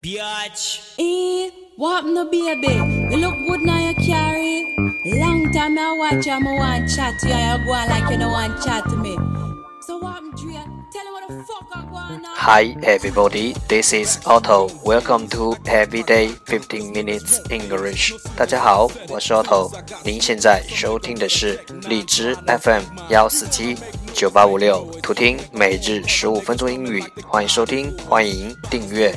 Biatch. Eh, what happened to baby? You look good now you carry. Long time I watch you, I want chat to you. You go on like you don't want chat to me. So what happened, Drea? Tell me what the fuck I go on now. Hi everybody, this is Otto. Welcome to Everyday 15 Minutes English. 大家好，我是 Otto。您现在收听的是荔枝 FM 幺四七 九八五六，图听每日十五分钟英语。欢迎收听，欢迎订阅。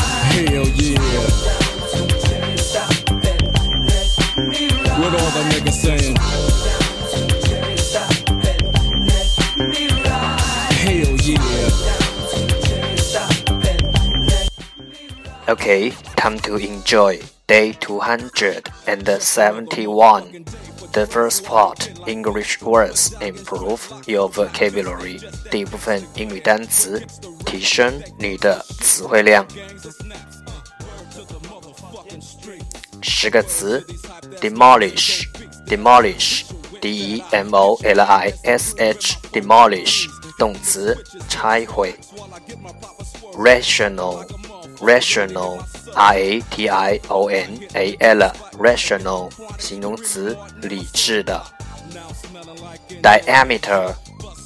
Okay, time to enjoy day 271. The first part, English words, improve your vocabulary. 第一部分英语单词，提升你的词汇量。十个词，demolish，demolish，d e m o l i s h，demolish，动词，拆毁。rational rational r a t i o n a l rational 形容词理智的 diameter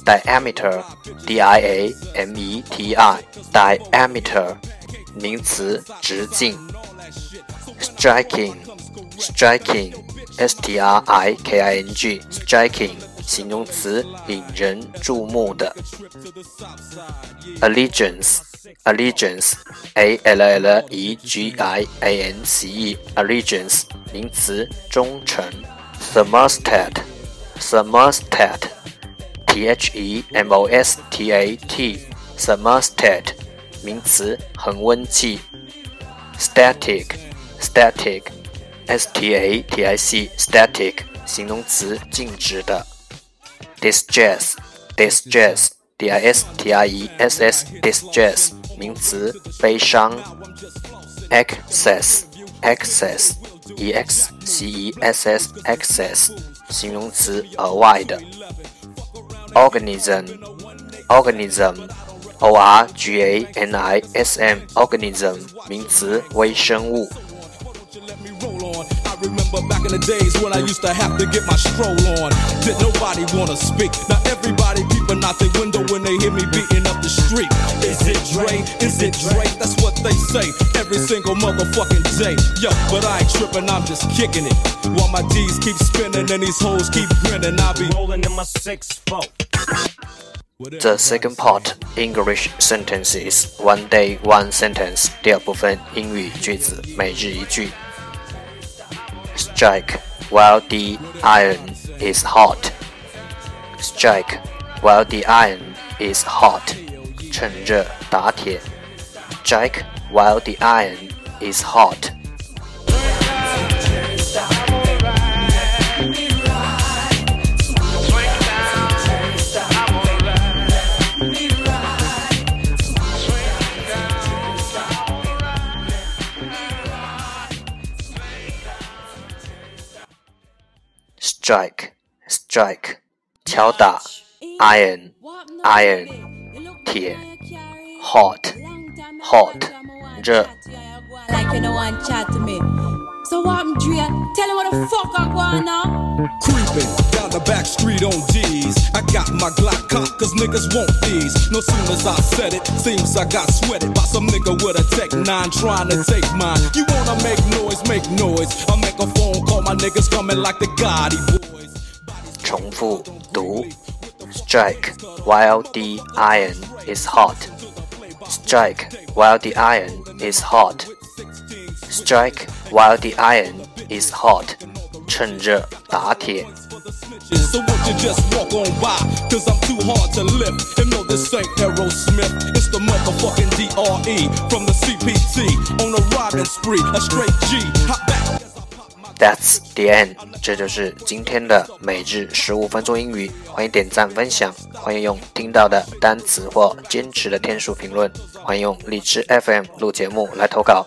diameter d i a m e t r diameter 名词直径 striking striking s t r i k i n g striking 形容词引人注目的 allegiance allegiance a l l e g i a n c e allegiance 名词忠诚 thermostat thermostat t h e m o s t a t thermostat 名词恒温器 static static s t a t i c static 形容词静止的，distress distress d i s t r e s s distress 名词，悲伤。excess excess e x c e s s excess 形容词，额外的。organism organism o r g a n i s m organism 名词，微生物。remember back in the days when I used to have to get my stroll on. Did nobody wanna speak? Now everybody peeping out the window when they hear me beating up the street. Is it Dre? Is it Dre? That's what they say every single motherfucking day. Yo, but I ain't tripping, I'm just kicking it. While my D's keep spinning and these hoes keep grinning, I'll be Rolling in my six four. The second part English sentences one day one sentence 第二部分英语句子每日一句。 Strike while the iron is hot. Strike while the iron is hot. 趁热打铁。Strike while the iron is hot. Strike, strike，敲打。Iron, iron，铁。Hot, hot，热。 Like you don't want chat to me. So what happened, Drea? Tell me what the fuck I go on now. creeping down the back street on D's. I got my Glock cocked cause niggas want these. No soon as I said it, seems I got sweated by some nigga with a tech nine trying to take mine. You wanna make noise, make noise. I'll make a phone call, my niggas coming like the Gotti boys. 重复读。Strike while the iron is hot. Strike while the iron is hot. Strike while the iron is hot，趁热打铁。So won't you just walk on by? Cause I'm too hard to lift. And no, this ain't Aerosmith. It's the motherfucking DRE from the CPT on a robbing spree. A straight G. Hop back. That's the end，这就是今天的每日十五分钟英语。欢迎点赞分享，欢迎用听到的单词或坚持的天数评论，欢迎用荔枝 FM 录节目来投稿，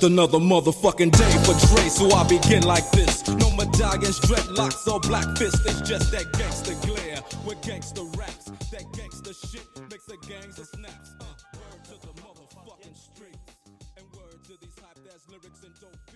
Just another motherfucking day for Dre, so I begin like this. No medallions, dreadlocks, or black fists. It's just that gangster glare with gangster raps. That gangster shit makes the gangster snaps. Uh, word to the motherfucking streets. And word to these hype ass lyrics and dope.